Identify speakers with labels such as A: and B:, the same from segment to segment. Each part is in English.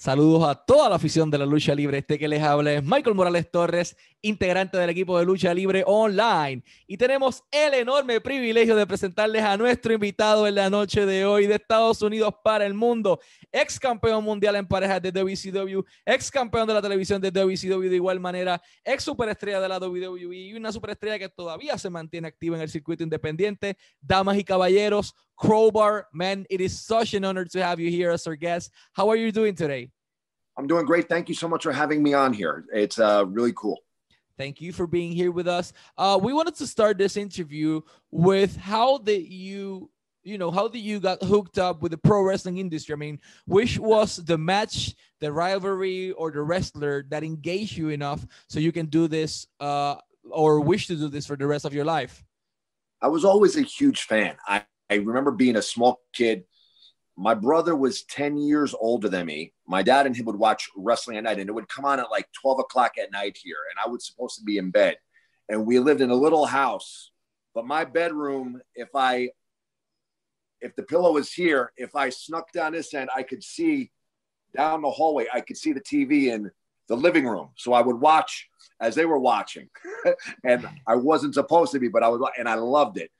A: Saludos a toda la afición de la lucha libre. Este que les habla es Michael Morales Torres, integrante del equipo de lucha libre online. Y tenemos el enorme privilegio de presentarles a nuestro invitado en la noche de hoy de Estados Unidos para el mundo, ex campeón mundial en parejas de WCW, ex campeón de la televisión de WCW de igual manera, ex superestrella de la WWE y una superestrella que todavía se mantiene activa en el circuito independiente. Damas y caballeros, Crowbar, man, it is such an honor to have you here as our guest. How are you doing today?
B: I'm doing great. Thank you so much for having me on here. It's uh, really cool.
A: Thank you for being here with us. Uh, we wanted to start this interview with how did you, you know, how did you got hooked up with the pro wrestling industry? I mean, which was the match, the rivalry, or the wrestler that engaged you enough so you can do this uh, or wish to do this for the rest of your life?
B: I was always a huge fan. I, I remember being a small kid. My brother was 10 years older than me. My dad and him would watch wrestling at night, and it would come on at like 12 o'clock at night here. And I was supposed to be in bed. And we lived in a little house. But my bedroom, if I if the pillow was here, if I snuck down this end, I could see down the hallway, I could see the TV in the living room. So I would watch as they were watching. and I wasn't supposed to be, but I was, and I loved it.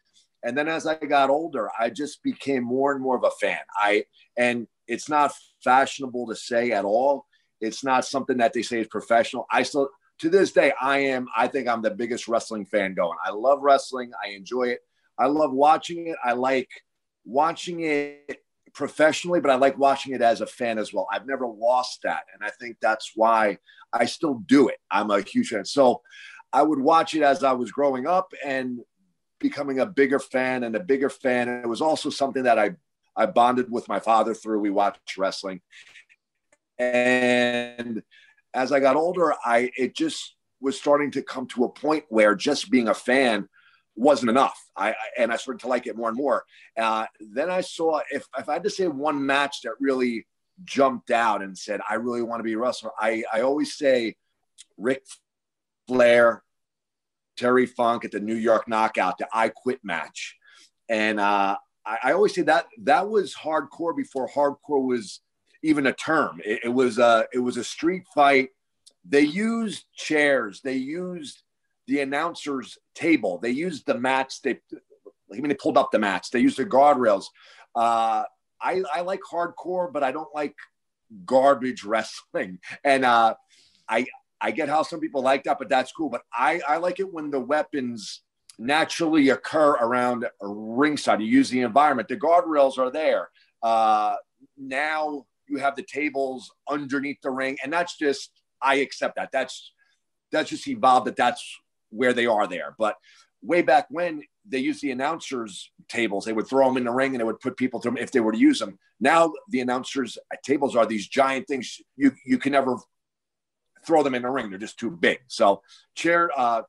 B: And then as I got older, I just became more and more of a fan. I and it's not fashionable to say at all. It's not something that they say is professional. I still to this day I am I think I'm the biggest wrestling fan going. I love wrestling. I enjoy it. I love watching it. I like watching it professionally, but I like watching it as a fan as well. I've never lost that. And I think that's why I still do it. I'm a huge fan. So I would watch it as I was growing up and becoming a bigger fan and a bigger fan. And it was also something that I, I bonded with my father through. We watched wrestling. And as I got older, I it just was starting to come to a point where just being a fan wasn't enough. I, I and I started to like it more and more. Uh, then I saw if if I had to say one match that really jumped out and said I really want to be a wrestler, I I always say Ric Flair Terry Funk at the New York Knockout, the I Quit match. And uh, I, I, always say that that was hardcore before hardcore was even a term. It, it was a it was a street fight. They used chairs. They used the announcer's table. They used the mats. They I mean they pulled up the mats. They used the guardrails. Uh, I, I like hardcore, but I don't like garbage wrestling. And uh, I I get how some people like that, but that's cool. But I, I like it when the weapons naturally occur around a ringside. You use the environment. The guardrails are there. Uh, now you have the tables underneath the ring, and that's just I accept that. That's that's just evolved. That that's where they are there. But way back when they used the announcers tables, they would throw them in the ring and they would put people through them if they were to use them. Now the announcers tables are these giant things you you can never throw them in the ring. They're just too big. So chair, uh,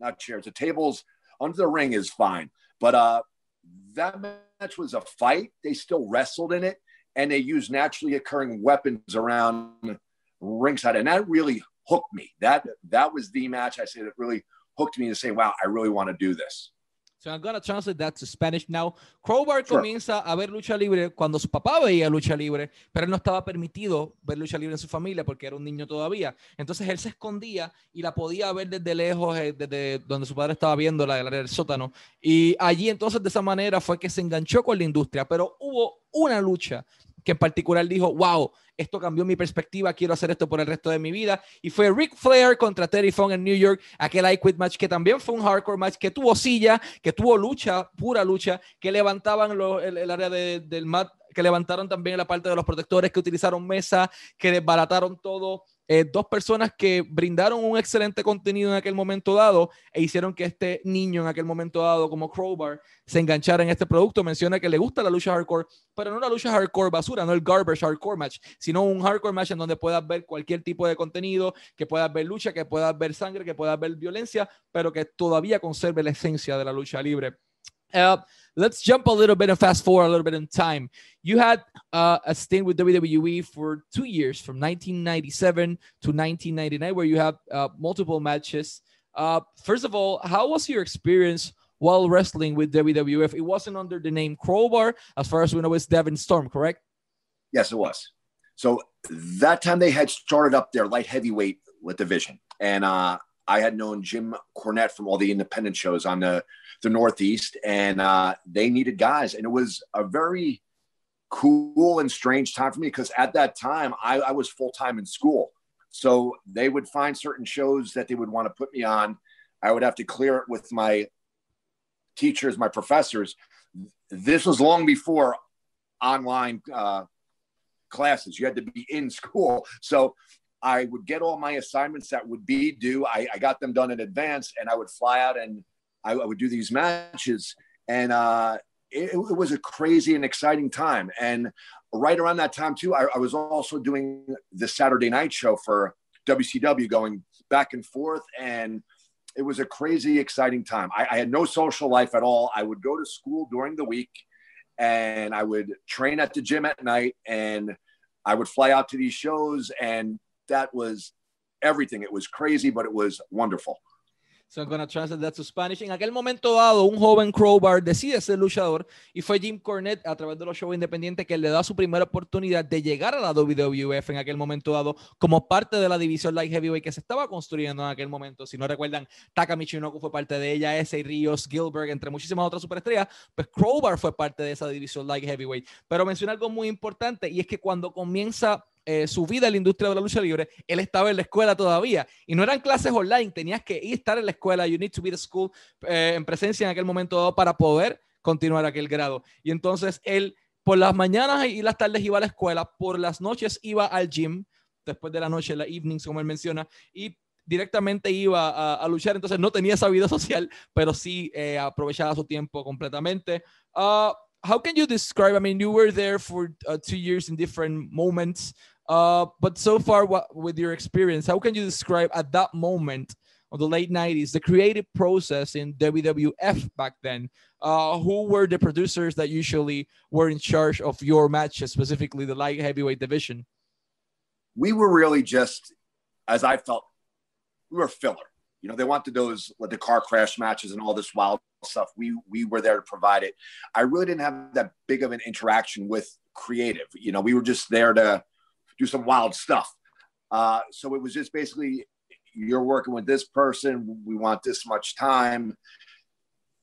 B: not chairs, the tables under the ring is fine. But uh, that match was a fight. They still wrestled in it, and they used naturally occurring weapons around ringside, and that really hooked me. That that was the match I say that really hooked me to say, "Wow, I really want to do this."
A: So I'm gonna translate that to Spanish now. Crowbar sure. comienza a ver lucha libre cuando su papá veía lucha libre, pero él no estaba permitido ver lucha libre en su familia porque era un niño todavía. Entonces él se escondía y la podía ver desde lejos, eh, desde donde su padre estaba viendo la del sótano. Y allí entonces de esa manera fue que se enganchó con la industria. Pero hubo una lucha que en particular dijo, wow, esto cambió mi perspectiva, quiero hacer esto por el resto de mi vida. Y fue Ric Flair contra Terry Funk en New York, aquel I Quit match que también fue un hardcore match, que tuvo silla, que tuvo lucha, pura lucha, que levantaban el, área del mat, que levantaron también la parte de los protectores, que utilizaron mesa, que desbarataron todo eh, dos personas que brindaron un excelente contenido en aquel momento dado e hicieron que este niño en aquel momento dado, como Crowbar, se enganchara en este producto. Menciona que le gusta la lucha hardcore, pero no la lucha hardcore basura, no el garbage hardcore match, sino un hardcore match en donde puedas ver cualquier tipo de contenido, que puedas ver lucha, que puedas ver sangre, que puedas ver violencia, pero que todavía conserve la esencia de la lucha libre. Uh, let's jump a little bit and fast forward a little bit in time. You had uh, a stint with WWE for two years, from 1997 to 1999, where you have uh, multiple matches. Uh, first of all, how was your experience while wrestling with WWF? It wasn't under the name Crowbar, as far as we know, it's Devon Storm, correct?
B: Yes, it was. So that time they had started up their light heavyweight with division. And uh, I had known Jim Cornette from all the independent shows on the, the Northeast, and uh, they needed guys. And it was a very cool and strange time for me because at that time I, I was full time in school. So they would find certain shows that they would want to put me on. I would have to clear it with my teachers, my professors. This was long before online uh, classes. You had to be in school. So I would get all my assignments that would be due. I, I got them done in advance and I would fly out and I, I would do these matches. And uh, it, it, was a crazy and exciting time. And right around that time, too, I, I was also doing the Saturday night show for WCW going back and forth. And it was a crazy, exciting time. I, I had no social life at all. I would go to school during the week and I would train at the gym at night and I would fly out to these shows and that was everything. It was crazy, but it was wonderful.
A: So I'm gonna translate that to Spanish. En aquel momento dado, un joven Crowbar decide ser luchador y fue Jim Cornette a través de los shows independientes que le da su primera oportunidad de llegar a la WWF en aquel momento dado como parte de la división Light Heavyweight que se estaba construyendo en aquel momento. Si no recuerdan, Taka Michinoku fue parte de ella, ese Ríos, Gilbert, entre muchísimas otras superestrellas, pues Crowbar fue parte de esa división Light Heavyweight. Pero menciona algo muy importante y es que cuando comienza eh, su vida en la industria de la lucha libre, él estaba en la escuela todavía. Y no eran clases online, tenías que ir estar en la escuela, you need to be the school, eh, en presencia en aquel momento dado para poder continuar aquel grado. Y entonces él por las mañanas y las tardes iba a la escuela, por las noches iba al gym, después de la noche, la evenings, como él menciona, y directamente iba a, luchar, entonces no tenía esa vida social, pero sí eh, aprovechaba su tiempo completamente. Uh, how can you describe? I mean, you were there for uh, two years in different moments. Uh, but so far, what with your experience, how can you describe at that moment of the late 90s the creative process in WWF back then? Uh, who were the producers that usually were in charge of your matches, specifically the light heavyweight division?
B: We were really just, as I felt, we were filler. You know, they wanted those like the car crash matches and all this wild stuff. We we were there to provide it. I really didn't have that big of an interaction with creative. You know, we were just there to do some wild stuff. Uh, so it was just basically you're working with this person. We want this much time.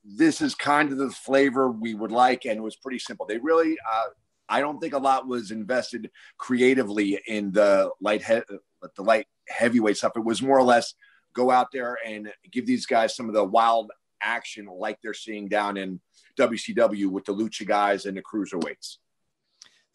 B: This is kind of the flavor we would like, and it was pretty simple. They really, uh, I don't think a lot was invested creatively in the light, he- the light heavyweight stuff. It was more or less go out there and give these guys some of the wild action like they're seeing down in WCW with the lucha guys and the cruiserweights.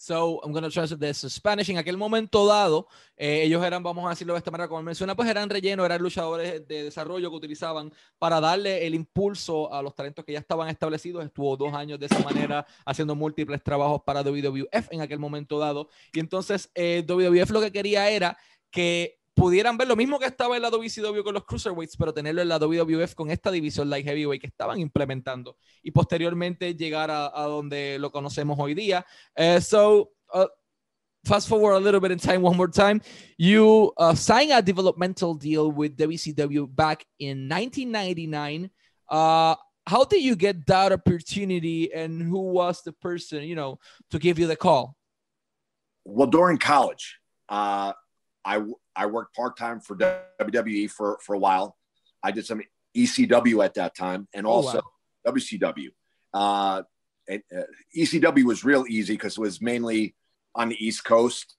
A: So, I'm going to translate this to Spanish. En aquel momento dado, eh, ellos eran, vamos a decirlo de esta manera, como menciona, pues eran relleno, eran luchadores de desarrollo que utilizaban para darle el impulso a los talentos que ya estaban establecidos. Estuvo dos años de esa manera haciendo múltiples trabajos para WWF en aquel momento dado. Y entonces, eh, WWF lo que quería era que pudieran ver lo mismo que estaba en la WCW con los Cruiserweights, pero tenerlo en la WWF con esta división Light Heavyweight que estaban implementando y posteriormente llegar a, a donde lo conocemos hoy día. Uh, so, uh, fast forward a little bit in time, one more time. You uh, signed a developmental deal with WCW back in 1999. Uh, how did you get that opportunity and who was the person, you know, to give you the call?
B: Well, during college, uh, I I worked part time for WWE for for a while. I did some ECW at that time, and also oh, wow. WCW. Uh, and, uh, ECW was real easy because it was mainly on the East Coast.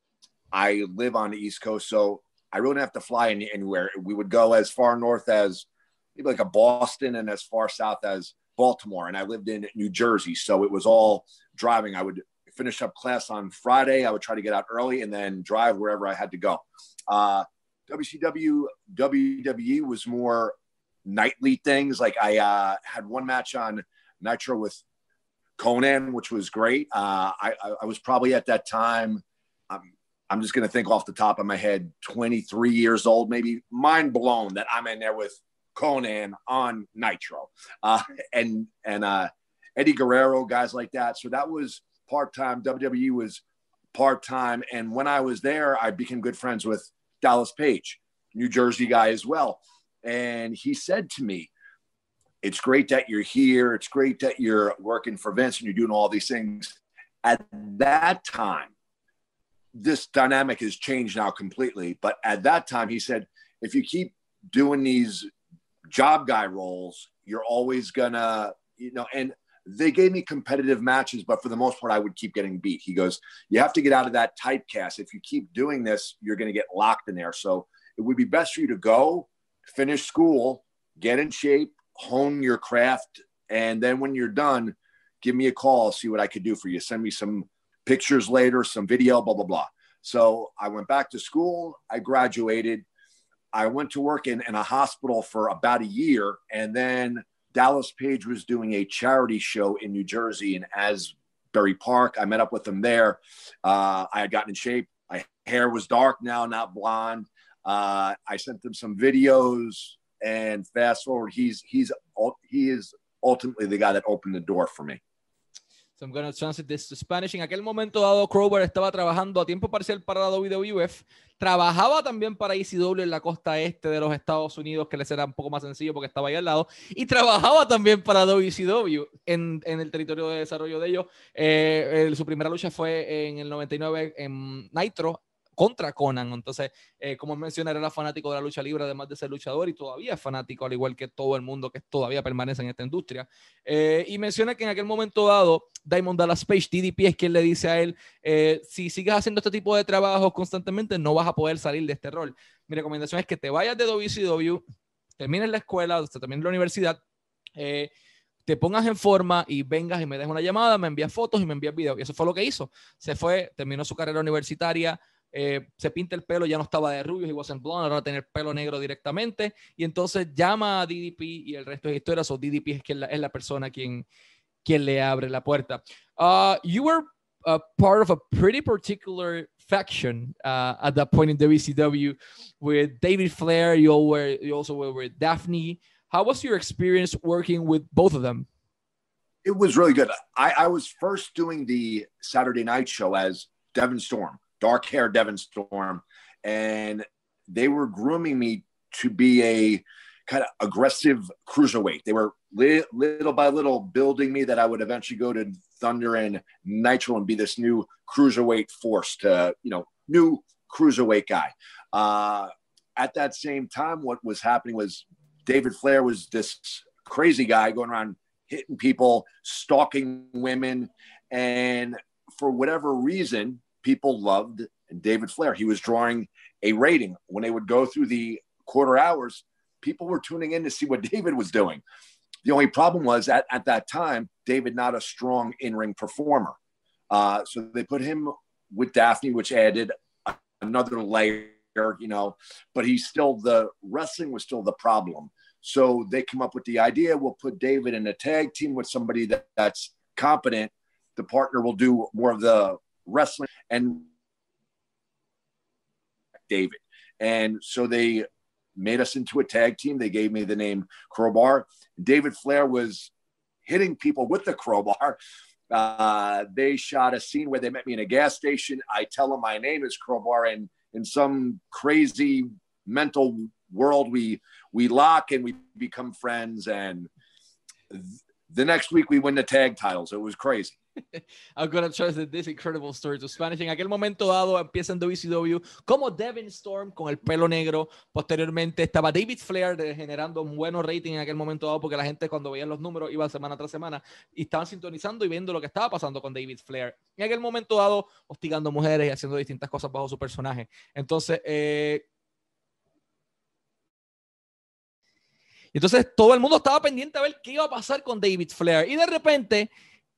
B: I live on the East Coast, so I really didn't have to fly any, anywhere. We would go as far north as maybe like a Boston and as far south as Baltimore. And I lived in New Jersey, so it was all driving. I would finish up class on Friday. I would try to get out early and then drive wherever I had to go. Uh, WCW, WWE was more nightly things. Like I uh, had one match on Nitro with Konnan, which was great. Uh, I, I, was probably at that time, I'm, I'm just going to think off the top of my head, 23 years old, maybe mind blown that I'm in there with Konnan on Nitro uh, and, and uh, Eddie Guerrero, guys like that. So that was part time. WWE was part time. And when I was there, I became good friends with Dallas Page, New Jersey guy as well. And he said to me, It's great that you're here. It's great that you're working for Vince and you're doing all these things. At that time, this dynamic has changed now completely. But at that time, he said, if you keep doing these job guy roles, you're always gonna, you know, and they gave me competitive matches, but for the most part, I would keep getting beat. He goes, You have to get out of that typecast. If you keep doing this, you're going to get locked in there. So it would be best for you to go, finish school, get in shape, hone your craft. And then when you're done, give me a call, see what I could do for you. Send me some pictures later, some video, blah, blah, blah. So I went back to school. I graduated. I went to work in, in a hospital for about a year. And then Dallas Page was doing a charity show in New Jersey in Asbury Park. I met up with him there. Uh, I had gotten in shape. My hair was dark now, not blonde. Uh, I sent him some videos, and fast forward, he's he's he is ultimately the guy that opened the door for me.
A: So I'm to translate this to Spanish. En aquel momento dado, Crowbar estaba trabajando a tiempo parcial para la WWF. Trabajaba también para ECW en la costa este de los Estados Unidos, que les era un poco más sencillo porque estaba ahí al lado. Y trabajaba también para WCW en, en el territorio de desarrollo de ellos. Eh, su primera lucha fue en el 99 en Nitro, contra Conan. Entonces, eh, como mencioné, era fanático de la lucha libre, además de ser luchador, y todavía es fanático, al igual que todo el mundo que todavía permanece en esta industria. Eh, y menciona que en aquel momento dado, Diamond Dallas Page, DDP, es quien le dice a él, eh, si sigues haciendo este tipo de trabajos constantemente, no vas a poder salir de este rol. Mi recomendación es que te vayas de WCW, termines la escuela, termines la universidad, te pongas en forma y vengas y me des una llamada, me envías fotos y me envías videos. Y eso fue lo que hizo. Se fue, terminó su carrera universitaria, eh, se pinta el pelo, ya no estaba de rubio, he wasn't blonde, ahora a tener pelo negro directamente, y entonces llama a DDP y el resto de historia, o DDP es, quien la, es la persona quien, quien le abre la puerta. Uh, you were a part of a pretty particular faction uh, at that point in WCW with David Flair, you, were, you also were with Daffney. How was your experience working with both of them?
B: It was really good. I, I was first doing the Saturday night show as Devon Storm dark hair Devon Storm, and they were grooming me to be a kind of aggressive cruiserweight. They were li- little by little building me that I would eventually go to Thunder and Nitro and be this new cruiserweight force to, you know, new cruiserweight guy. Uh, at that same time, what was happening was David Flair was this crazy guy going around hitting people, stalking women. And for whatever reason, people loved David Flair. He was drawing a rating when they would go through the quarter hours. People were tuning in to see what David was doing. The only problem was at, at that time, David not a strong in-ring performer. Uh, so they put him with Daffney, which added another layer, you know, but he's still the wrestling was still the problem. So they come up with the idea we'll put David in a tag team with somebody that, that's competent. The partner will do more of the wrestling and David. And so they made us into a tag team. They gave me the name Crowbar. David Flair was hitting people with the crowbar. Uh, they shot a scene where they met me in a gas station. I tell them my name is Crowbar, and in some crazy mental world, we we lock and we become friends. And th- the next week, we win the tag titles. It was crazy.
A: I'm gonna translate this incredible story to Spanish. En aquel momento dado empieza en WCW como Devin Storm con el pelo negro. Posteriormente estaba David Flair generando un buen rating en aquel momento dado porque la gente cuando veía los números iba semana tras semana y estaban sintonizando y viendo lo que estaba pasando con David Flair. En aquel momento dado hostigando mujeres y haciendo distintas cosas bajo su personaje. Entonces, eh, entonces todo el mundo estaba pendiente a ver qué iba a pasar con David Flair y de repente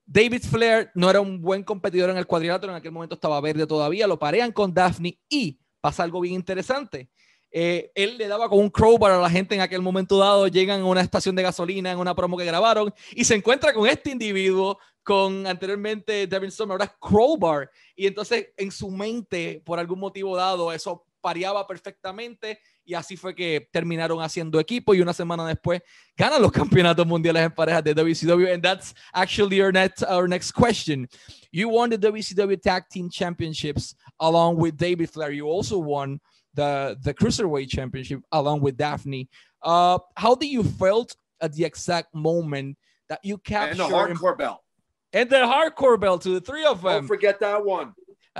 A: David Flair no era un buen competidor en el cuadrilátero, en aquel momento estaba verde todavía, lo parean con Daphne y pasa algo bien interesante. Eh, él le daba con un crowbar a la gente en aquel momento dado, llegan a una estación de gasolina en una promo que grabaron y se encuentra con este individuo, con anteriormente Devin Storm, ahora crowbar. Y entonces en su mente, por algún motivo dado, eso pareaba perfectamente y así fue que terminaron haciendo equipo y una semana después ganan los campeonatos mundiales en parejas de WCW. And that's actually our next, our next question. You won the WCW Tag Team Championships along with David Flair. You also won the, the Cruiserweight Championship along with Daffney. Uh, how do you felt at the exact moment that you captured?
B: And the hardcore belt.
A: And the hardcore belt to the three of them.
B: Don't forget that one.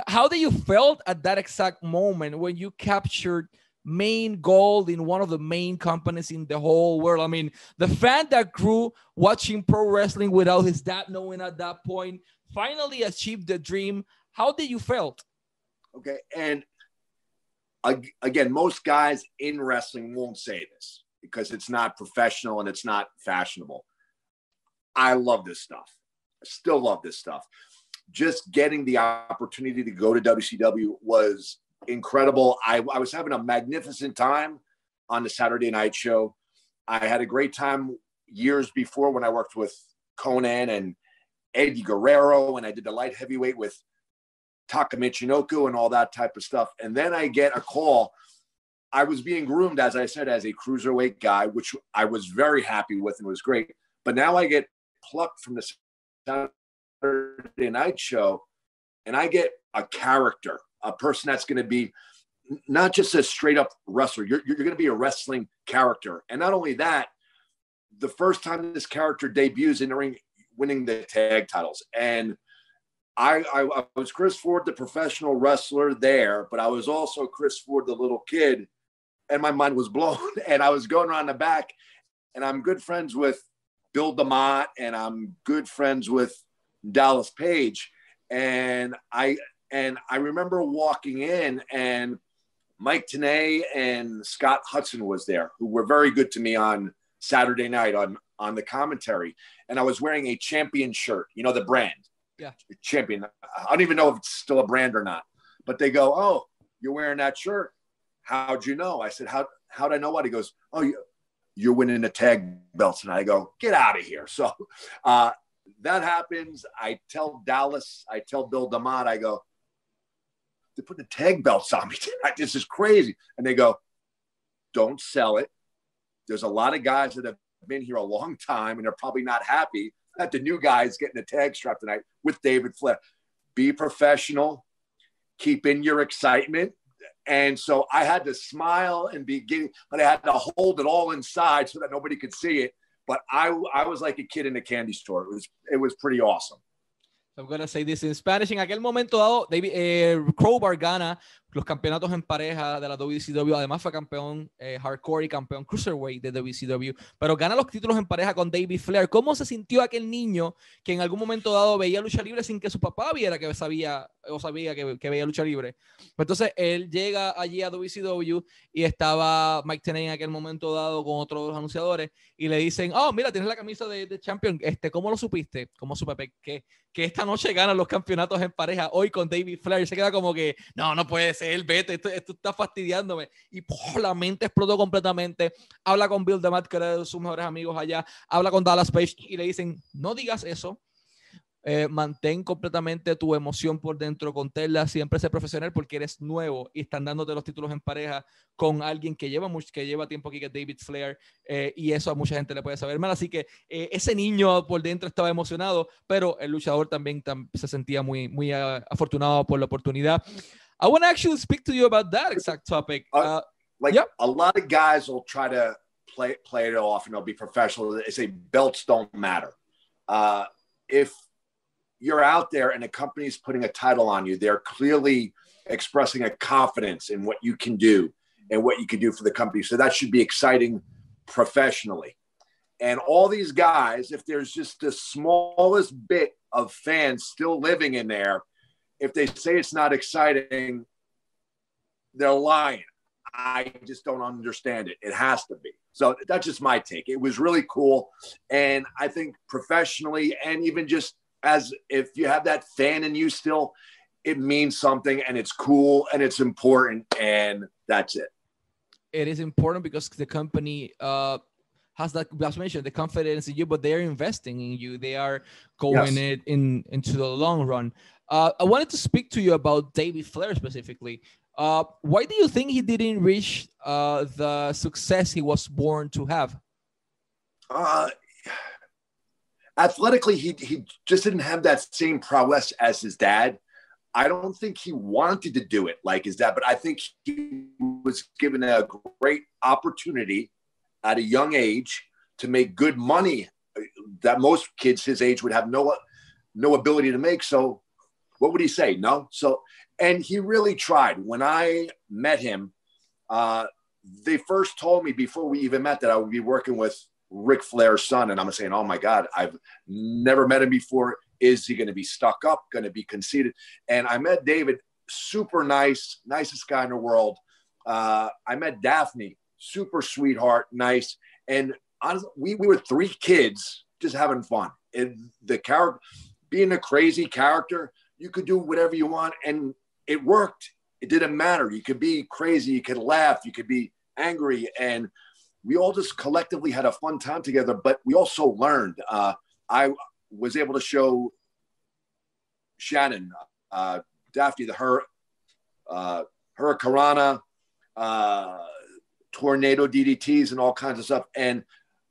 A: How did you felt at that exact moment when you captured main gold in one of the main companies in the whole world? I mean, the fan that grew watching pro wrestling without his dad knowing at that point finally achieved the dream. How did you felt?
B: Okay, and again, most guys in wrestling won't say this because it's not professional and it's not fashionable. I love this stuff. I still love this stuff. Just getting the opportunity to go to WCW was incredible. I, I was having a magnificent time on the Saturday night show. I had a great time years before when I worked with Konnan and Eddie Guerrero, and I did the light heavyweight with Taka Michinoku and all that type of stuff. And then I get a call. I was being groomed, as I said, as a cruiserweight guy, which I was very happy with and was great. But now I get plucked from the Saturday night show and I get a character, a person that's going to be not just a straight up wrestler, you're, you're going to be a wrestling character. And not only that, the first time this character debuts in the ring, winning the tag titles. And I, I, I, was Chris Ford, the professional wrestler there, but I was also Chris Ford, the little kid, and my mind was blown. And I was going around the back, and I'm good friends with Bill DeMott, and I'm good friends with Dallas Page, and I and I remember walking in, and Mike Tenay and Scott Hudson was there, who were very good to me on Saturday night on on the commentary, and I was wearing a champion shirt, you know the brand
A: yeah.
B: champion. I don't even know if it's still a brand or not. But they go, "Oh, you're wearing that shirt. How'd you know?" I said, "How how'd I know what?" He goes, "Oh, you, you're winning the tag belts." And I go, "Get out of here!" So uh, that happens. I tell Dallas, I tell Bill DeMott, I go, "They're putting the tag belts on me tonight. This is crazy." And they go, "Don't sell it." There's a lot of guys that have been here a long time and they're probably not happy that the new guy is getting a tag strap tonight with David Flair. Be professional, keep in your excitement. And so I had to smile and be but I had to hold it all inside so that nobody could see it. But I, I was like a kid in a candy store. It was, it was pretty awesome.
A: I'm going to say this in Spanish. En aquel momento dado, David, eh, Crowbar gana los campeonatos en pareja de la WCW. Además, fue campeón eh, hardcore y campeón cruiserweight de WCW. Pero gana los títulos en pareja con David Flair. ¿Cómo se sintió aquel niño que en algún momento dado veía lucha libre sin que su papá viera que sabía o sabía que, que veía lucha libre? Pues entonces él llega allí a WCW y estaba Mike Tenay en aquel momento dado con otros anunciadores y le dicen: Oh, mira, tienes la camisa de, de Champion. Este, ¿Cómo lo supiste? ¿Cómo supe que, que esta noche ganan los campeonatos en pareja hoy con David Flair? Se queda como que, no, no puede ser él, vete, esto, esto está fastidiándome. Y por la mente explotó completamente. Habla con Bill DeMatt, que era de sus mejores amigos allá. Habla con Dallas Page y le dicen, no digas eso. Eh, mantén completamente tu emoción por dentro con Tela, siempre sé profesional porque eres nuevo y están dándote los títulos en pareja con alguien que lleva, mucho, que lleva tiempo aquí, que es David Flair, eh, y eso a mucha gente le puede saber mal. Así que eh, ese niño por dentro estaba emocionado, pero el luchador también se sentía muy, muy uh, afortunado por la oportunidad. I want to actually speak to you about that exact topic. Uh,
B: uh, like yep. a lot of guys will try to play play it off and they'll be professional. They say belts don't matter. Uh, if you're out there and a company's putting a title on you, they're clearly expressing a confidence in what you can do and what you can do for the company. So that should be exciting professionally. And all these guys, if there's just the smallest bit of fans still living in there, if they say it's not exciting, they're lying. I just don't understand it. It has to be. So that's just my take. It was really cool. And I think professionally, and even just as if you have that fan in you still, it means something and it's cool and it's important. And that's it.
A: It is important because the company, uh, has that as mentioned the confidence in you, but they are investing in you. They are going yes. it in into the long run. Uh, I wanted to speak to you about David Flair specifically. Uh, why do you think he didn't reach uh, the success he was born to have?
B: Uh, athletically, he, he just didn't have that same prowess as his dad. I don't think he wanted to do it like his dad, but I think he was given a great opportunity at a young age to make good money that most kids his age would have no no ability to make. So what would he say? No. So, and he really tried. When I met him, uh, they first told me before we even met that I would be working with Ric Flair's son. And I'm saying, oh my God, I've never met him before. Is he going to be stuck up, going to be conceited? And I met David, super nice, nicest guy in the world. Uh, I met Daffney, super sweetheart, nice. And honestly, we, we were three kids just having fun. And the character, being a crazy character, you could do whatever you want. And it worked. It didn't matter. You could be crazy, you could laugh, you could be angry. And we all just collectively had a fun time together, but we also learned. Uh, I was able to show Shannon, uh, Daffney, the her, uh, Hurricanrana, uh, tornado DDTs, and all kinds of stuff. And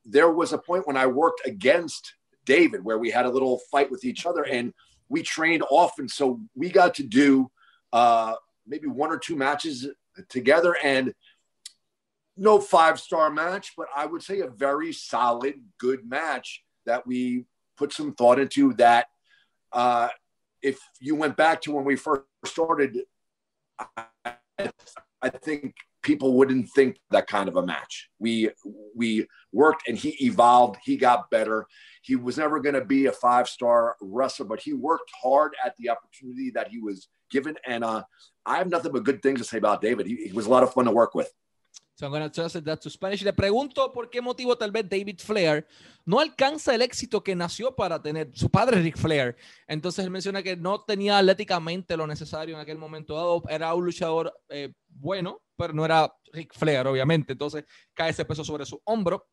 B: there was a point when I worked against David where we had a little fight with each other, and we trained often. So we got to do uh, maybe one or two matches together, and no five star match, but I would say a very solid, good match that we put some thought into. That uh, if you went back to when we first started, I, I think people wouldn't think that kind of a match. We we worked and he evolved. He got better. He was never going to be a five star wrestler, but he worked hard at the opportunity that he was given. And uh, I have nothing but good things to say about David. He, he was a lot of fun to work with.
A: So I'm going to translate that to Spanish. Le pregunto por qué motivo tal vez David Flair no alcanza el éxito que nació para tener su padre Ric Flair. Entonces él menciona que no tenía atléticamente lo necesario en aquel momento dado. Era un luchador eh, bueno, pero no era Ric Flair, obviamente. Entonces cae ese peso sobre su hombro.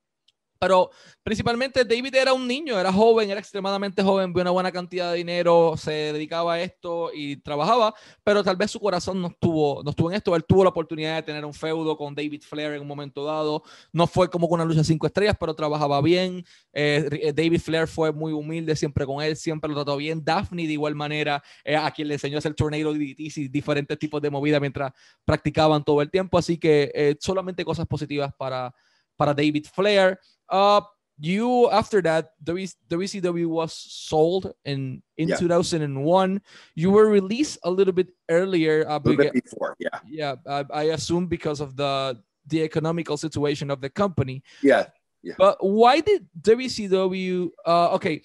A: Pero principalmente David era un niño, era joven, era extremadamente joven, vio una buena cantidad de dinero, se dedicaba a esto y trabajaba, pero tal vez su corazón no estuvo, no estuvo en esto. Él tuvo la oportunidad de tener un feudo con David Flair en un momento dado. No fue como con una lucha cinco estrellas, pero trabajaba bien. Eh, eh, David Flair fue muy humilde siempre con él, siempre lo trató bien. Daphne de igual manera, eh, a quien le enseñó a hacer tornado y diferentes tipos de movida mientras practicaban todo el tiempo. Así que solamente cosas positivas para, para David Flair. Uh, you after that WCW was sold in in yeah. 2001. You were released a little bit earlier.
B: Uh, a little bit before, yeah,
A: yeah. Uh, I assume because of the the economical situation of the company.
B: Yeah, yeah.
A: But why did WCW? Uh, okay,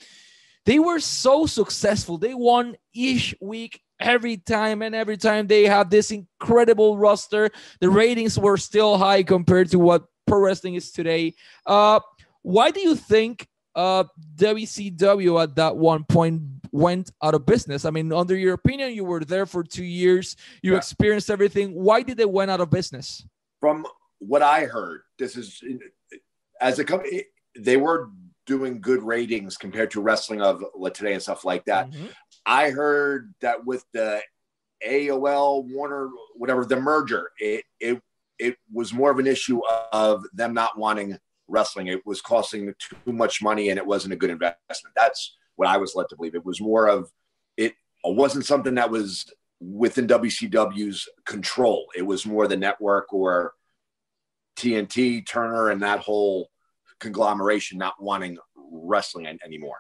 A: they were so successful. They won each week every time and every time they had this incredible roster the ratings were still high compared to what pro wrestling is today uh why do you think uh, WCW at that one point went out of business? I mean, under your opinion, you were there for two years, you yeah. experienced everything. Why did they went out of business?
B: From what I heard, this is as a company, they were doing good ratings compared to wrestling of today and stuff like that. Mm-hmm. I heard that with the AOL Warner, whatever the merger, it it it was more of an issue of them not wanting wrestling. It was costing too much money and it wasn't a good investment. That's what I was led to believe. It was more of it wasn't something that was within WCW's control. It was more the network or TNT, Turner, and that whole conglomeration not wanting wrestling anymore.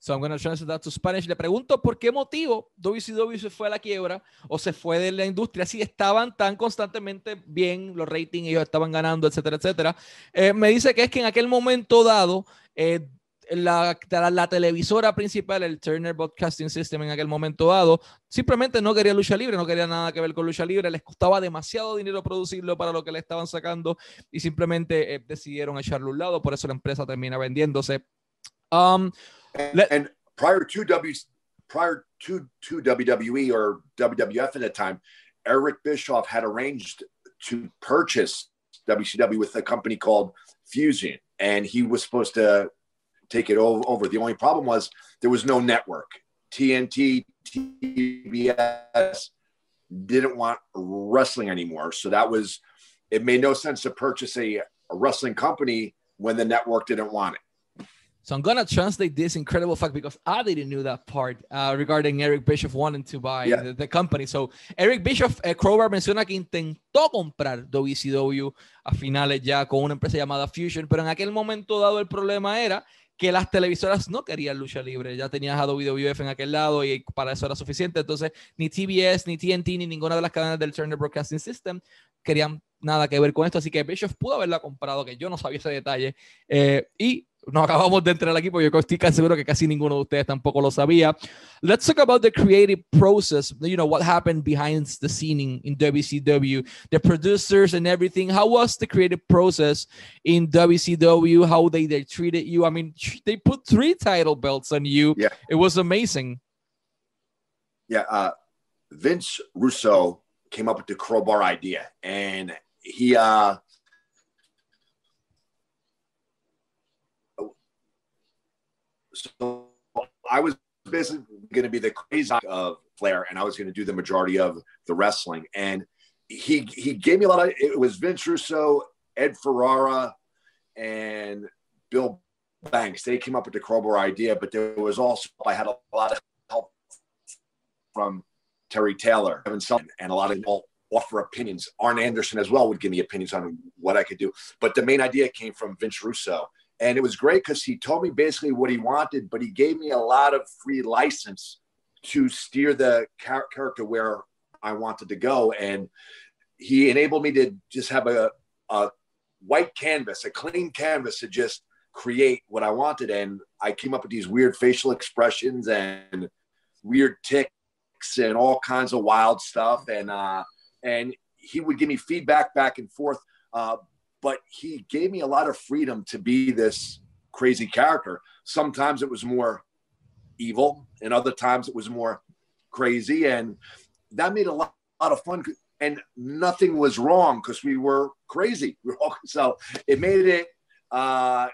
A: So I'm going to translate that to Spanish. Le pregunto por qué motivo WCW se fue a la quiebra o se fue de la industria si estaban tan constantemente bien, los ratings ellos estaban ganando, etcétera, etcétera. Eh, me dice que es que en aquel momento dado, eh, la, la, televisora principal, el Turner Broadcasting System en aquel momento dado, simplemente no quería lucha libre, no quería nada que ver con lucha libre, les costaba demasiado dinero producirlo para lo que le estaban sacando y simplemente eh, decidieron echarlo a un lado, por eso la empresa termina vendiéndose. Um,
B: and, and prior to W, prior to to WWE or WWF at that time, Eric Bischoff had arranged to purchase WCW with a company called Fusion, and he was supposed to take it over. The only problem was there was no network. TNT, TBS didn't want wrestling anymore, so that was it. Made no sense to purchase a, a wrestling company when the network didn't want it.
A: So I'm gonna translate this incredible fact because I didn't know that part uh, regarding Eric Bischoff wanting to buy yeah. the, the, company. So Eric Bischoff, uh, Crowbar menciona que intentó comprar WCW a finales ya con una empresa llamada Fusion, pero en aquel momento dado el problema era que las televisoras no querían lucha libre. Ya tenías a WWF en aquel lado y para eso era suficiente. Entonces, ni TBS, ni TNT, ni ninguna de las cadenas del Turner Broadcasting System querían nada que ver con esto. Así que Bischoff pudo haberla comprado, que yo no sabía ese detalle. Eh, y acabamos de entrar al equipo. Yo estoy casi seguro que casi ninguno de ustedes tampoco lo sabía. Let's talk about the creative process. You know, what happened behind the scene in, in WCW, the producers and everything. How was the creative process in WCW? How they, they treated you? I mean, they put three title belts on you.
B: Yeah.
A: It was amazing.
B: Yeah. Uh, Vince Russo came up with the crowbar idea and he, uh, so I was basically going to be the crazy of Flair, and I was going to do the majority of the wrestling. And he he gave me a lot of. It was Vince Russo, Ed Ferrara, and Bill Banks. They came up with the crowbar idea, but there was also I had a lot of help from Terry Taylor, Kevin Sullivan, and a lot of people offer opinions. Arn Anderson as well would give me opinions on what I could do. But the main idea came from Vince Russo and it was great because he told me basically what he wanted, but he gave me a lot of free license to steer the char- character where I wanted to go. And he enabled me to just have a, a white canvas, a clean canvas to just create what I wanted. And I came up with these weird facial expressions and weird ticks and all kinds of wild stuff. And, uh, and he would give me feedback back and forth. Uh, but he gave me a lot of freedom to be this crazy character. Sometimes it was more evil, and other times it was more crazy, and that made a lot, lot of fun. And nothing was wrong because we were crazy. So it made it uh,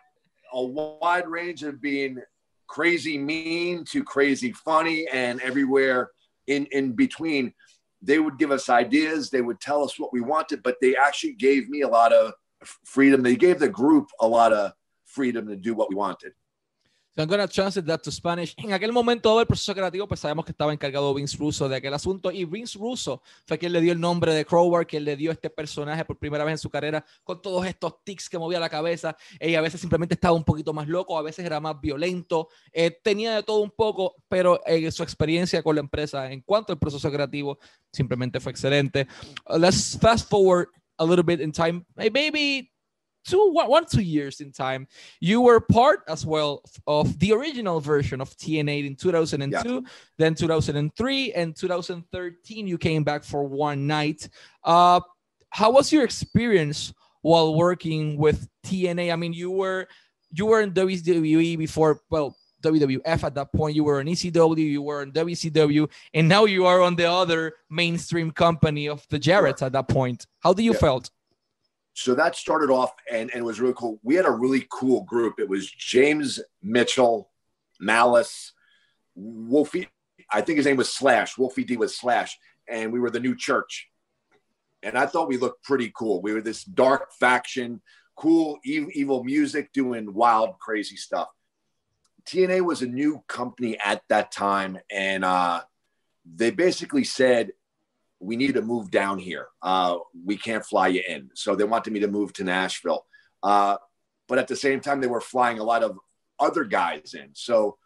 B: a wide range of being crazy mean to crazy funny, and everywhere in in between. They would give us ideas. They would tell us what we wanted, but they actually gave me a lot of freedom. They gave the group a lot of freedom to do what we wanted.
A: So I'm gonna translate that to Spanish. En aquel momento del proceso creativo, pues sabemos que estaba encargado Vince Russo de aquel asunto y Vince Russo fue quien le dio el nombre de Crowbar, quien le dio este personaje por primera vez en su carrera con todos estos tics que movía la cabeza y a veces simplemente estaba un poquito más loco, a veces era más violento, eh, tenía de todo un poco, pero su experiencia con la empresa en cuanto al proceso creativo simplemente fue excelente. Let's fast forward a little bit in time, maybe two, one, one, two years in time. You were part as well of the original version of TNA in 2002, yeah. then 2003, and 2013. You came back for one night. Uh, how was your experience while working with TNA? I mean, you were you were in WWE before, well, WWF at that point. You were on ECW, you were on WCW, and now you are on the other mainstream company of the Jarretts at that point. How do you yeah. felt?
B: So that started off and, and it was really cool. We had a really cool group. It was James Mitchell, Malice, Wolfie. I think his name was Slash. Wolfie D was Slash, and we were the new church. And I thought we looked pretty cool. We were this dark faction, cool, evil, evil music, doing wild, crazy stuff. TNA was a new company at that time, and uh, they basically said, "We need to move down here. Uh, we can't fly you in." So they wanted me to move to Nashville, uh, but at the same time, they were flying a lot of other guys in. So,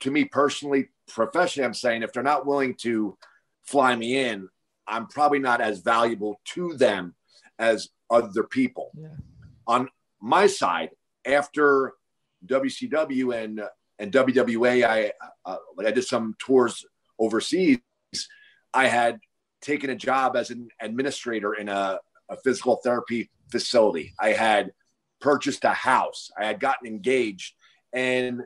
B: to me personally, professionally, I'm saying if they're not willing to fly me in, I'm probably not as valuable to them as other people. Yeah. On my side, after WCW and and WWA, I uh, like I did some tours overseas. I had taken a job as an administrator in a, a physical therapy facility. I had purchased a house. I had gotten engaged, and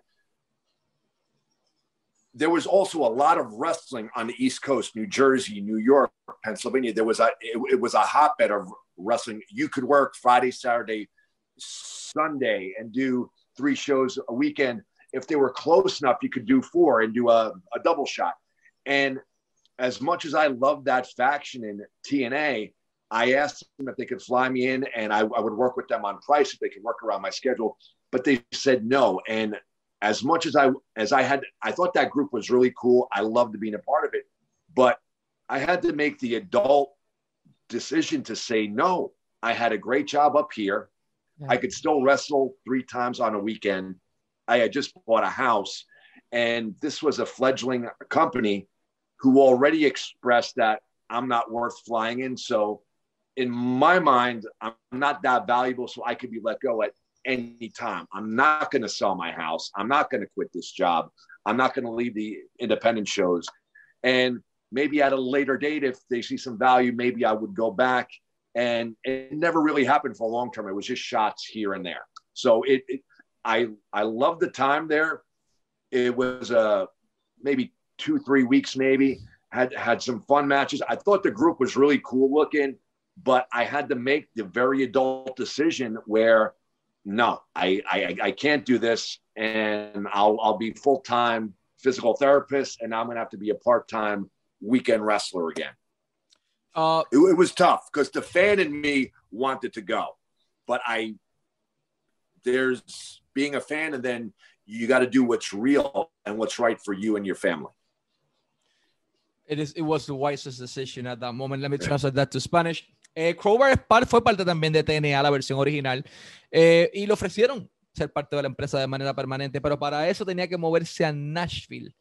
B: there was also a lot of wrestling on the East Coast, New Jersey, New York, Pennsylvania. There was a it, it was a hotbed of wrestling. You could work Friday, Saturday, Sunday, and do three shows a weekend. If they were close enough, you could do four and do a, a double shot. And as much as I love that faction in TNA, I asked them if they could fly me in and I, I, would work with them on price if they could work around my schedule. But they said no. And as much as I as I had I thought that group was really cool. I loved being a part of it. But I had to make the adult decision to say no. I had a great job up here. Yeah. I could still wrestle three times on a weekend. I had just bought a house, and this was a fledgling company who already expressed that I'm not worth flying in. So, in my mind, I'm not that valuable, so I could be let go at any time. I'm not going to sell my house. I'm not going to quit this job. I'm not going to leave the independent shows. And maybe at a later date, if they see some value, maybe I would go back. And it never really happened for a long term. It was just shots here and there. So it, it I I love the time there. It was uh, maybe two three weeks maybe. Had had some fun matches. I thought the group was really cool looking, but I had to make the very adult decision where no, I I, I can't do this, and I'll I'll be full time physical therapist, and I'm gonna have to be a part time weekend wrestler again. Uh, it, it was tough because the fan in me wanted to go, but I there's being a fan, and then you got to do what's real and what's right for you and your family.
A: It is. It was the wisest decision at that moment. Let me translate that to Spanish. Eh, Crowbar fue parte también de TNA, la versión original, eh, y le ofrecieron ser parte de la empresa de manera permanente, pero para eso tenía que moverse a Nashville.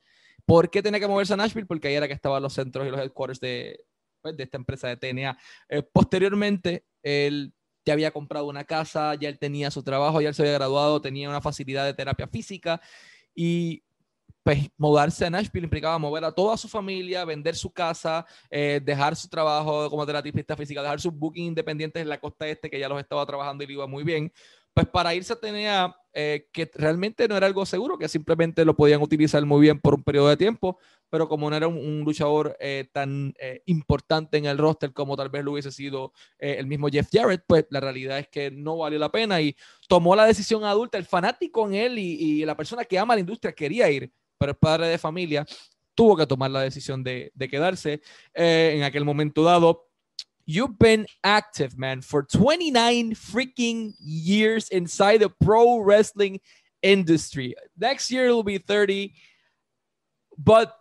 A: ¿Por qué tenía que moverse a Nashville? Porque ahí era que estaban los centros y los headquarters de, pues, de esta empresa de TNA. Eh, posteriormente, él ya había comprado una casa, ya él tenía su trabajo, ya él se había graduado, tenía una facilidad de terapia física y pues mudarse a Nashville implicaba mover a toda su familia, vender su casa, eh, dejar su trabajo como terapista física, dejar sus bookings independientes en la costa este que ya los estaba trabajando y le iba muy bien, pues para irse a TNA, eh, que realmente no era algo seguro, que simplemente lo podían utilizar muy bien por un periodo de tiempo, pero como no era un, luchador eh, tan eh, importante en el roster como tal vez lo hubiese sido el mismo Jeff Jarrett, pues la realidad es que no valió la pena y tomó la decisión adulta. El fanático en él y, y la persona que ama la industria quería ir, pero el padre de familia tuvo que tomar la decisión de, de quedarse en aquel momento dado You've been active, man, for 29 freaking years inside the pro wrestling industry. Next year it'll be 30, but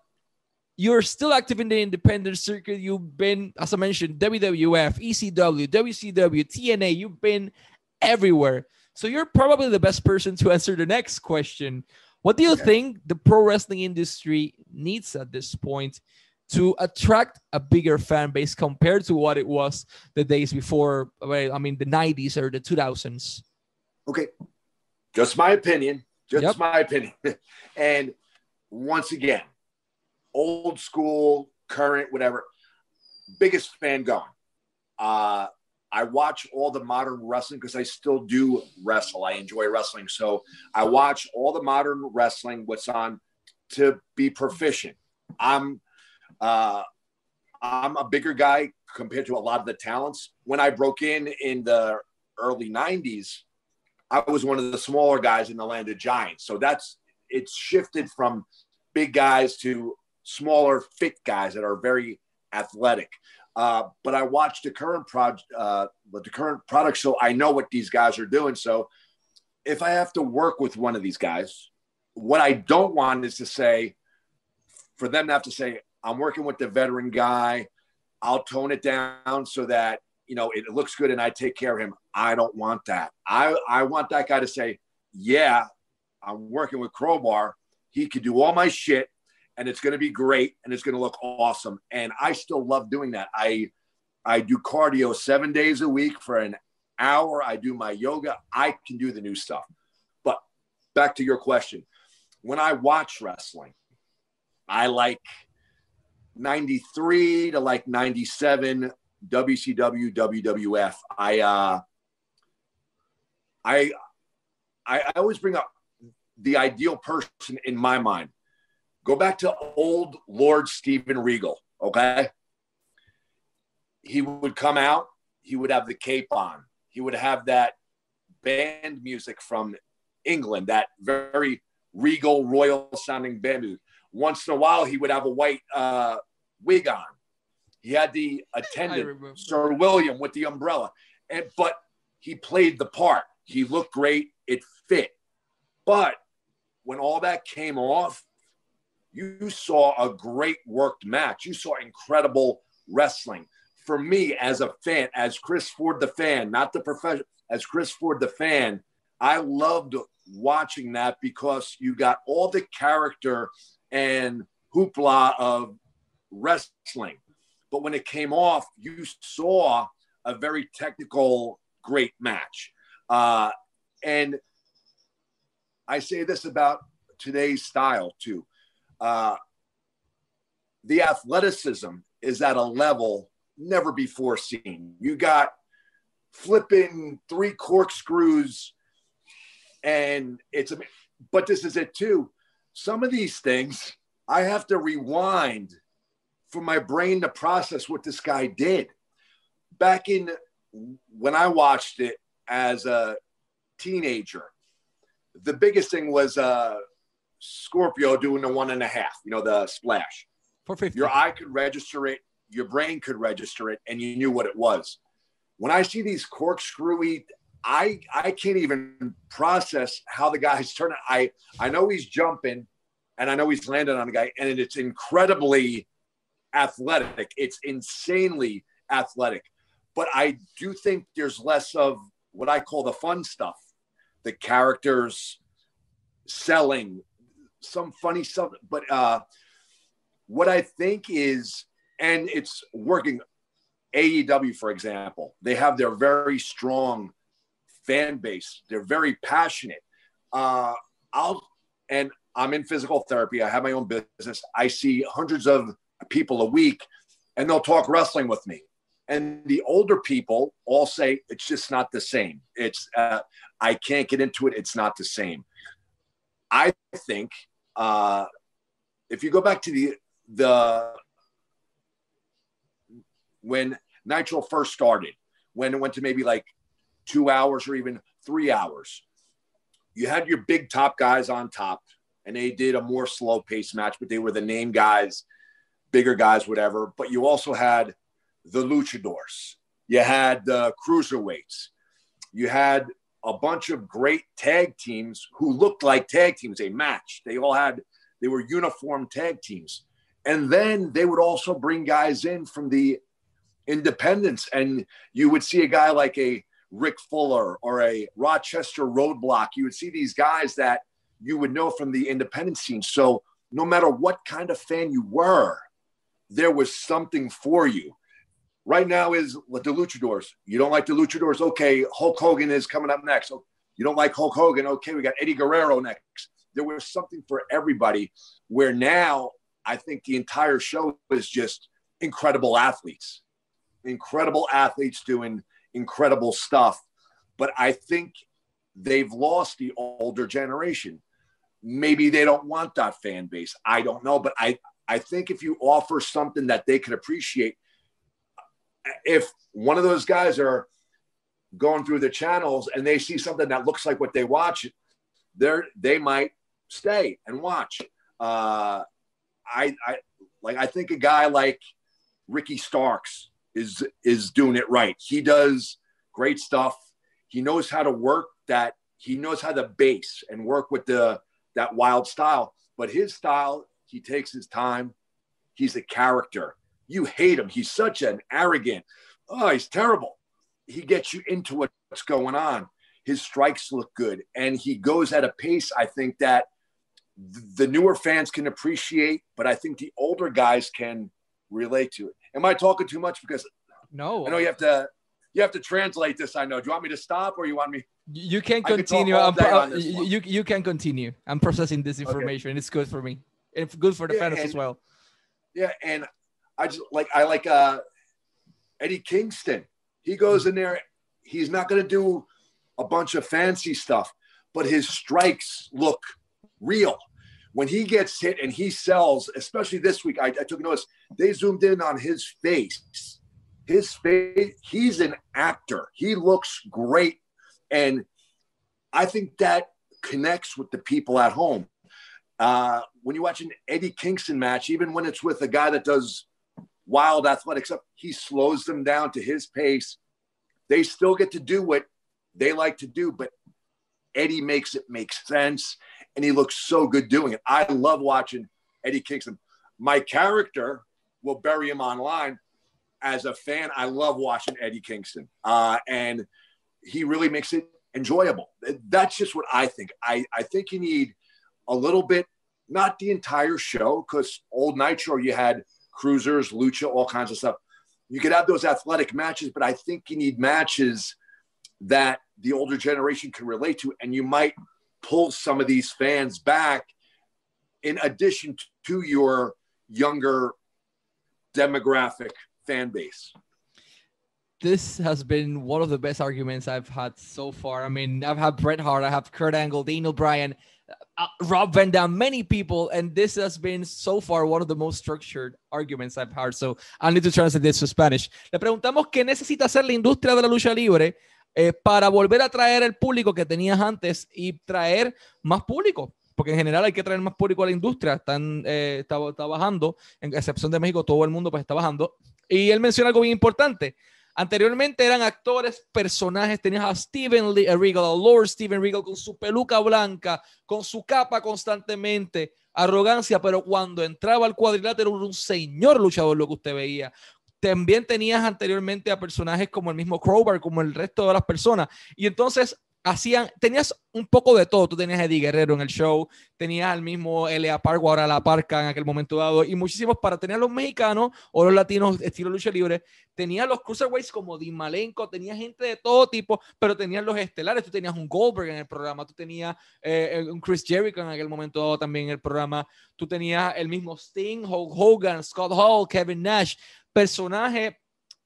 A: you're still active in the independent circuit. You've been, as I mentioned, WWF, ECW, WCW, TNA. You've been everywhere. So you're probably the best person to answer the next question. What do you okay. think the pro wrestling industry needs at this point to attract a bigger fan base compared to what it was the days before, I mean, the 90s or the 2000s?
B: Okay. Just my opinion. Just yep. my opinion. and once again, old school, current, whatever, biggest fan going. Uh, I watch all the modern wrestling because I still do wrestle. I enjoy wrestling. So I watch all the modern wrestling, what's on to be proficient. I'm uh, I'm a bigger guy compared to a lot of the talents. When I broke in in the early 90s, I was one of the smaller guys in the land of giants. So that's it's shifted from big guys to smaller, fit guys that are very athletic. Uh, but I watched the current project, uh, the current product, so I know what these guys are doing. So if I have to work with one of these guys, what I don't want is to say, for them to have to say, I'm working with the veteran guy. I'll tone it down so that you know it looks good and I take care of him. I don't want that. I I want that guy to say, "Yeah, I'm working with Crowbar. He could do all my shit and it's going to be great and it's going to look awesome." And I still love doing that. I I do cardio 7 days a week for an hour. I do my yoga. I can do the new stuff. But back to your question. When I watch wrestling, I like 93 to like 97 WCW WWF. I uh I I always bring up the ideal person in my mind. Go back to old Lord Steven Regal, okay? He would come out, he would have the cape on. He would have that band music from England, that very regal, royal sounding band music once in a while he would have a white uh, wig on. He had the attendant, Sir William, with the umbrella, and but he played the part. He looked great. It fit. But when all that came off, you saw a great worked match. You saw incredible wrestling. For me, as a fan, as Chris Ford the fan, not the professional, as Chris Ford the fan, I loved watching that because you got all the character and hoopla of wrestling. But when it came off, you saw a very technical, great match. Uh, and I say this about today's style too. Uh, the athleticism is at a level never before seen. You got flipping three corkscrews, and it's. But this is it too. Some of these things I have to rewind for my brain to process what this guy did. Back in when I watched it as a teenager, the biggest thing was uh, Scorpio doing the one and a half, you know, the splash.
A: For 50.
B: Your eye could register it, your brain could register it, and you knew what it was. When I see these corkscrewy, I I can't even process how the guy's turning. I I know he's jumping, and I know he's landing on a guy, and it's incredibly athletic. It's insanely athletic. But I do think there's less of what I call the fun stuff, the characters selling, some funny stuff. But uh, what I think is, and it's working. AEW, for example, they have their very strong fan base. They're very passionate. Uh, I'll and I'm in physical therapy. I have my own business. I see hundreds of people a week, and they'll talk wrestling with me. And the older people all say it's just not the same. It's uh, I can't get into it. It's not the same. I think uh, if you go back to the the when Nitro first started, when it went to maybe like two hours or even three hours, you had your big top guys on top, and they did a more slow pace match, but they were the name guys, bigger guys, whatever. But you also had the luchadors, you had the cruiserweights, you had a bunch of great tag teams who looked like tag teams. They matched. They all had they were uniform tag teams. And then they would also bring guys in from the independents. And you would see a guy like a Rick Fuller or a Rochester Roadblock. You would see these guys that you would know from the independent scene. So no matter what kind of fan you were, there was something for you. Right now is the luchadors. You don't like the luchadors? Okay, Hulk Hogan is coming up next. Oh, you don't like Hulk Hogan? Okay, we got Eddie Guerrero next. There was something for everybody. Where now I think the entire show is just incredible athletes, incredible athletes doing incredible stuff. But I think they've lost the older generation. Maybe they don't want that fan base. I don't know. But I, I think if you offer something that they can appreciate, if one of those guys are going through the channels and they see something that looks like what they watch, they're, they might stay and watch. Uh, I, I like I think a guy like Ricky Starks is is doing it right. He does great stuff. He knows how to work that. He knows how to base and work with the that wild style. But his style, he takes his time. He's a character. You hate him. He's such an arrogant. Oh, he's terrible. He gets you into what's going on. His strikes look good, and he goes at a pace. I think that the newer fans can appreciate, but I think the older guys can relate to it. Am I talking too much? Because
A: no,
B: I know you have to you have to translate this. I know. Do you want me to stop or you want me?
A: You can continue. Pro- you you can continue. I'm processing this information. Okay. It's good for me. It's good for the yeah, fans as well.
B: Yeah, and I just like I like uh Eddie Kingston. He goes in there. He's not going to do a bunch of fancy stuff, but his strikes look real. When he gets hit and he sells, especially this week, I, I took notice, they zoomed in on his face. His face, he's an actor. He looks great. And I think that connects with the people at home. Uh, when you watch an Eddie Kingston match, even when it's with a guy that does wild athletics stuff, he slows them down to his pace. They still get to do what they like to do, but Eddie makes it make sense and he looks so good doing it. I love watching Eddie Kingston. My character will bury him online. As a fan, I love watching Eddie Kingston, uh, and he really makes it enjoyable. That's just what I think. I, I think you need a little bit, not the entire show, because old Nitro, you had cruisers, lucha, all kinds of stuff. You could have those athletic matches, but I think you need matches that the older generation can relate to, and you might pull some of these fans back in addition to your younger demographic fan base
A: this has been one of the best arguments I've had so far. I mean, I've had Bret Hart, I have Kurt Angle, Daniel Bryan, uh, Rob Van Dam, many people, and this has been so far one of the most structured arguments I've heard. So I need to translate this to Spanish. Le preguntamos qué necesita hacer la industria de la lucha libre eh, para volver a traer el público que tenías antes y traer más público. Porque en general hay que traer más público a la industria. Están, eh, está, está bajando, en excepción de México, todo el mundo pues está bajando. Y él menciona algo bien importante. Anteriormente eran actores, personajes. Tenías a Steven Lee, a Regal, a Lord Steven Regal con su peluca blanca, con su capa constantemente, arrogancia, pero cuando entraba al cuadrilátero era un señor luchador lo que usted veía. También tenías anteriormente a personajes como el mismo Crowbar, como el resto de las personas. Y entonces hacían, tenías un poco de todo. Tú tenías Eddie Guerrero en el show, tenías al mismo L.A. Pargo, ahora la Parca en aquel momento dado, y muchísimos para tener los mexicanos o los latinos estilo lucha libre. Tenías los cruiserweights como Dean Malenko, tenías gente de todo tipo, pero tenías los estelares. Tú tenías un Goldberg en el programa, tú tenías eh, un Chris Jericho en aquel momento dado también en el programa, tú tenías el mismo Sting, Hulk Hogan, Scott Hall, Kevin Nash, personaje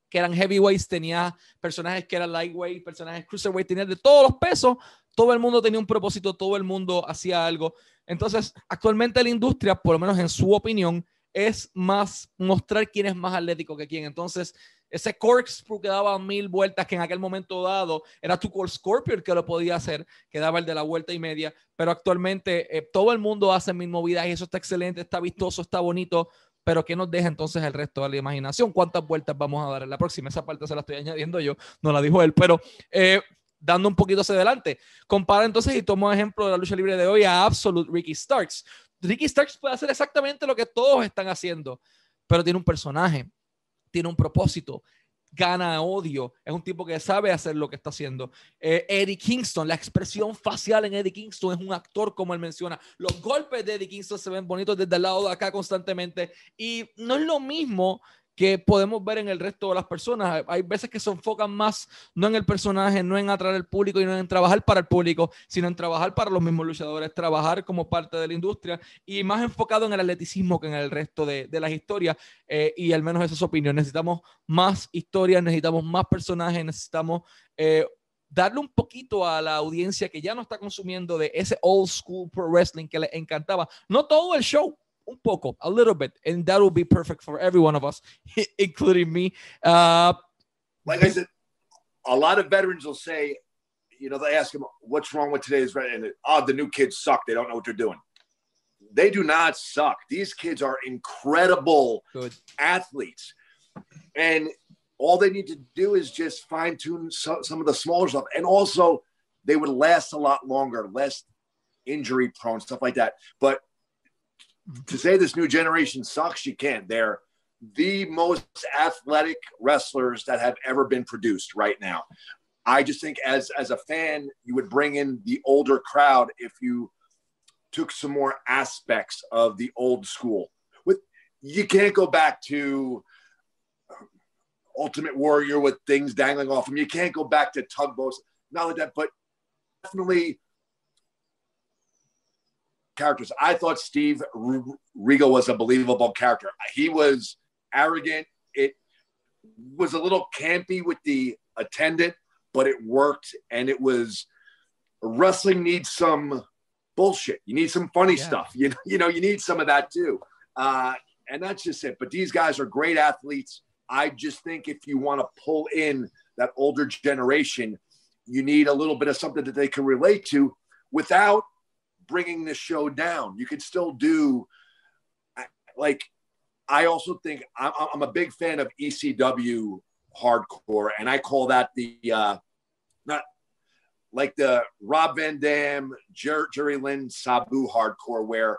A: que eran heavyweights, tenía personajes que eran lightweight, personajes cruiserweight, tenía de todos los pesos, todo el mundo tenía un propósito, todo el mundo hacía algo. Entonces, actualmente la industria, por lo menos en su opinión, es más mostrar quién es más atlético que quién. Entonces, ese corkscrew que daba mil vueltas, que en aquel momento dado era tu core Scorpion que lo podía hacer, que daba el de la vuelta y media, pero actualmente eh, todo el mundo hace mil movidas y eso está excelente, está vistoso, está bonito, pero ¿qué nos deja entonces el resto de la imaginación? ¿Cuántas vueltas vamos a dar en la próxima? Esa parte se la estoy añadiendo yo, no la dijo él, pero eh, dando un poquito hacia adelante. Compara entonces y tomo ejemplo de la lucha libre de hoy a Absolute Ricky Starks. Ricky Starks puede hacer exactamente lo que todos están haciendo, pero tiene un personaje, tiene un propósito, gana odio. Es un tipo que sabe hacer lo que está haciendo. Eh, Eddie Kingston, la expresión facial en Eddie Kingston es un actor, como él menciona. Los golpes de Eddie Kingston se ven bonitos desde el lado de acá constantemente. Y no es lo mismo que podemos ver en el resto de las personas. Hay veces que se enfocan más no en el personaje, no en atraer al público y no en trabajar para el público, sino en trabajar para los mismos luchadores, trabajar como parte de la industria y más enfocado en el atleticismo que en el resto de, las historias. Eh, y al menos esa es su opinión. Necesitamos más historias, necesitamos más personajes, necesitamos eh, darle un poquito a la audiencia que ya no está consumiendo de ese old school pro wrestling que le encantaba. No todo el show, un poco, a little bit, and that will be perfect for every one of us, including me. Uh,
B: like I said, a lot of veterans will say, you know, they ask them, what's wrong with today's and oh, the new kids suck. They don't know what they're doing. They do not suck. These kids are incredible Good. athletes. And all they need to do is just fine tune some, some of the smaller stuff. And also, they would last a lot longer, less injury prone, stuff like that. But to say this new generation sucks, you can't. They're the most athletic wrestlers that have ever been produced right now. I just think as as a fan, you would bring in the older crowd if you took some more aspects of the old school. With you can't go back to um, Ultimate Warrior with things dangling off him. You can't go back to tugboats, not like that, but definitely characters. I thought Steve Regal was a believable character. He was arrogant. It was a little campy with the attendant, but it worked. And it was wrestling needs some bullshit. You need some funny yeah. stuff. You, you know, you need some of that too. Uh, and that's just it. But these guys are great athletes. I just think if you want to pull in that older generation, you need a little bit of something that they can relate to without bringing this show down. You can still do like I also think I'm, I'm a big fan of ECW hardcore, and I call that the uh, not like the Rob Van Dam, Jer- Jerry Lynn, Sabu hardcore, where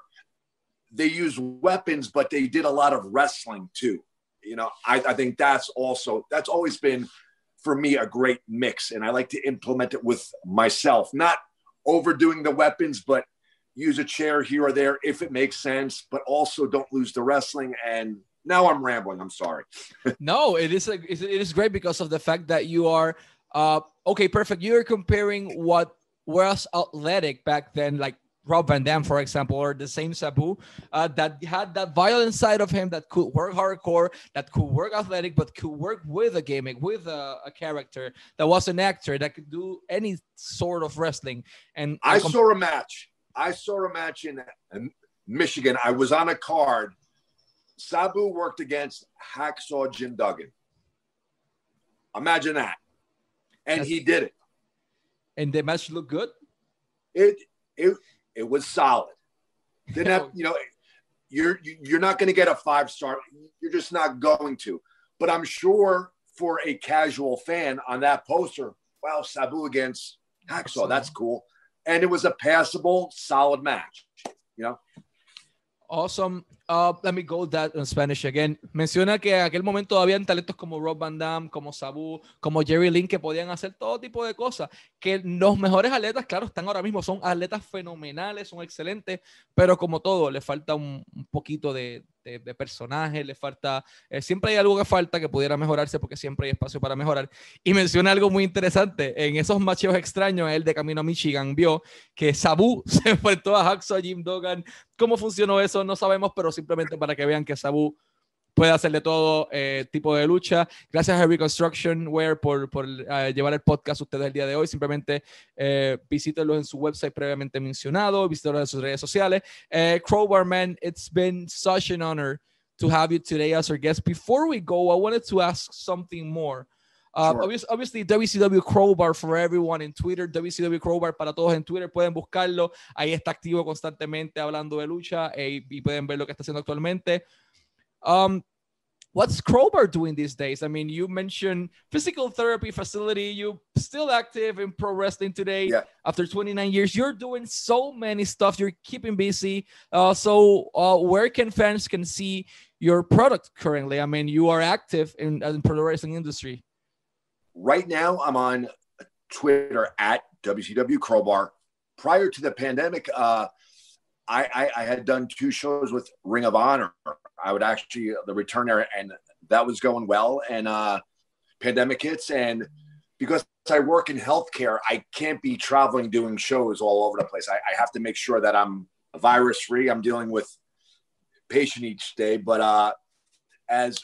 B: they use weapons, but they did a lot of wrestling too. You know, I, I think that's also that's always been for me a great mix, and I like to implement it with myself, not overdoing the weapons, but use a chair here or there if it makes sense, but also don't lose the wrestling. And now I'm rambling. I'm sorry.
A: no, it is a, it is great because of the fact that you are uh, okay. Perfect. You're comparing what was athletic back then, like Rob Van Dam, for example, or the same Sabu, uh, that had that violent side of him that could work hardcore, that could work athletic, but could work with a gimmick, with a, a character that was an actor that could do any sort of wrestling. And
B: I saw a match. I saw a match in, Michigan. I was on a card. Sabu worked against Hacksaw Jim Duggan. Imagine that. And That's, he did it.
A: And the match looked good?
B: It it it was solid. Didn't have, you know, you're you're not going to get a five star. You're just not going to. But I'm sure for a casual fan on that poster, wow, Sabu against Hacksaw, that's cool. And it was a passable, solid match. You know.
A: Awesome. Uh, let me go that in Spanish again. Menciona que en aquel momento habían talentos como Rob Van Dam, como Sabu, como Jerry Lynn que podían hacer todo tipo de cosas. Que los mejores atletas, claro, están ahora mismo, son atletas fenomenales, son excelentes, pero como todo, le falta un, un poquito de, de, personaje, le falta, eh, siempre hay algo que falta que pudiera mejorarse porque siempre hay espacio para mejorar. Y menciona algo muy interesante, en esos macheos extraños, él de camino a Michigan vio que Sabu se enfrentó a Hacksaw Jim Duggan. ¿Cómo funcionó eso? No sabemos, pero simplemente para que vean que Sabu puede hacerle todo eh, tipo de lucha. Gracias a Reconstruction Wear por, por uh, llevar el podcast ustedes el día de hoy. Simplemente eh, en su website previamente mencionado, visítenlo en sus redes sociales. Uh, Crowbar Man, it's been such an honor to have you today as our guest. Before we go, I wanted to ask something more. Uh, sure. obviously, obviously, WCW Crowbar for everyone in Twitter, WCW Crowbar para todos en Twitter, pueden buscarlo, ahí está activo constantemente hablando de lucha eh, y pueden ver lo que está haciendo actualmente. Um, what's Crowbar doing these days? I mean, you mentioned physical therapy facility. You still active in pro wrestling today yeah. after 29 years. You're doing so many stuff. You're keeping busy. Uh, so, uh, where can fans can see your product currently? I mean, you are active in, in pro wrestling industry.
B: Right now, I'm on Twitter at WCW Crowbar. Prior to the pandemic, uh, I, I, I had done two shows with Ring of Honor I would actually the return there, and that was going well. And uh, pandemic hits, and because I work in healthcare, I can't be traveling doing shows all over the place. I, I have to make sure that I'm virus free. I'm dealing with patient each day, but uh, as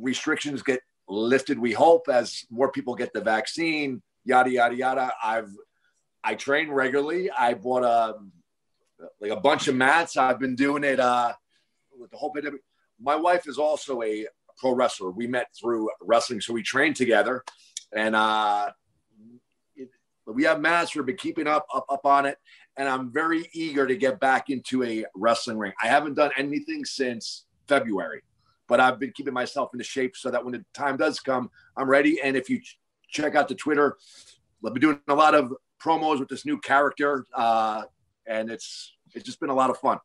B: restrictions get lifted, we hope as more people get the vaccine, yada yada yada. I've I train regularly. I bought a like a bunch of mats. I've been doing it. Uh, with the whole pandemic. My wife is also a pro wrestler. We met through wrestling, so we trained together, and uh, it, we have master been keeping up, up up on it. And I'm very eager to get back into a wrestling ring. I haven't done anything since February, but I've been keeping myself into shape so that when the time does come, I'm ready. And if you ch- check out the Twitter, I've been doing a lot of promos with this new character, uh, and it's it's just been a lot of fun.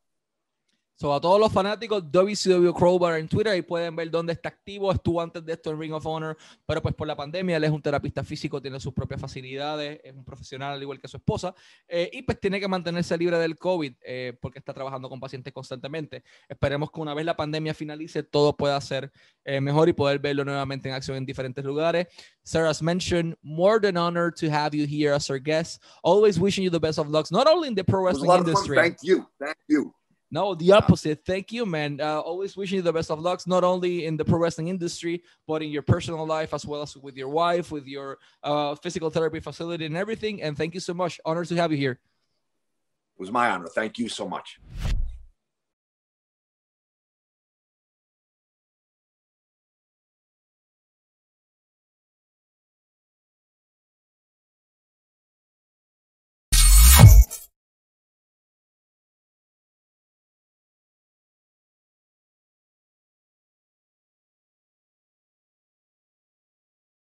A: So, a todos los fanáticos, WCW Crowbar en Twitter, ahí pueden ver dónde está activo. Estuvo antes de esto en Ring of Honor, pero pues por la pandemia él es un terapista físico, tiene sus propias facilidades, es un profesional al igual que su esposa, eh, y pues tiene que mantenerse libre del COVID eh, porque está trabajando con pacientes constantemente. Esperemos que una vez la pandemia finalice, todo pueda ser eh, mejor y poder verlo nuevamente en acción en diferentes lugares. Sarah's mentioned, more than honored to have you here as our guest. Always wishing you the best of luck, not only in the pro wrestling industry.
B: Thank you. Thank you.
A: No, the opposite. Thank you, man. Uh, always wishing you the best of lucks, not only in the pro wrestling industry, but in your personal life as well as with your wife, with your uh, physical therapy facility and everything. And thank you so much. Honor to have you here.
B: It was my honor. Thank you so much.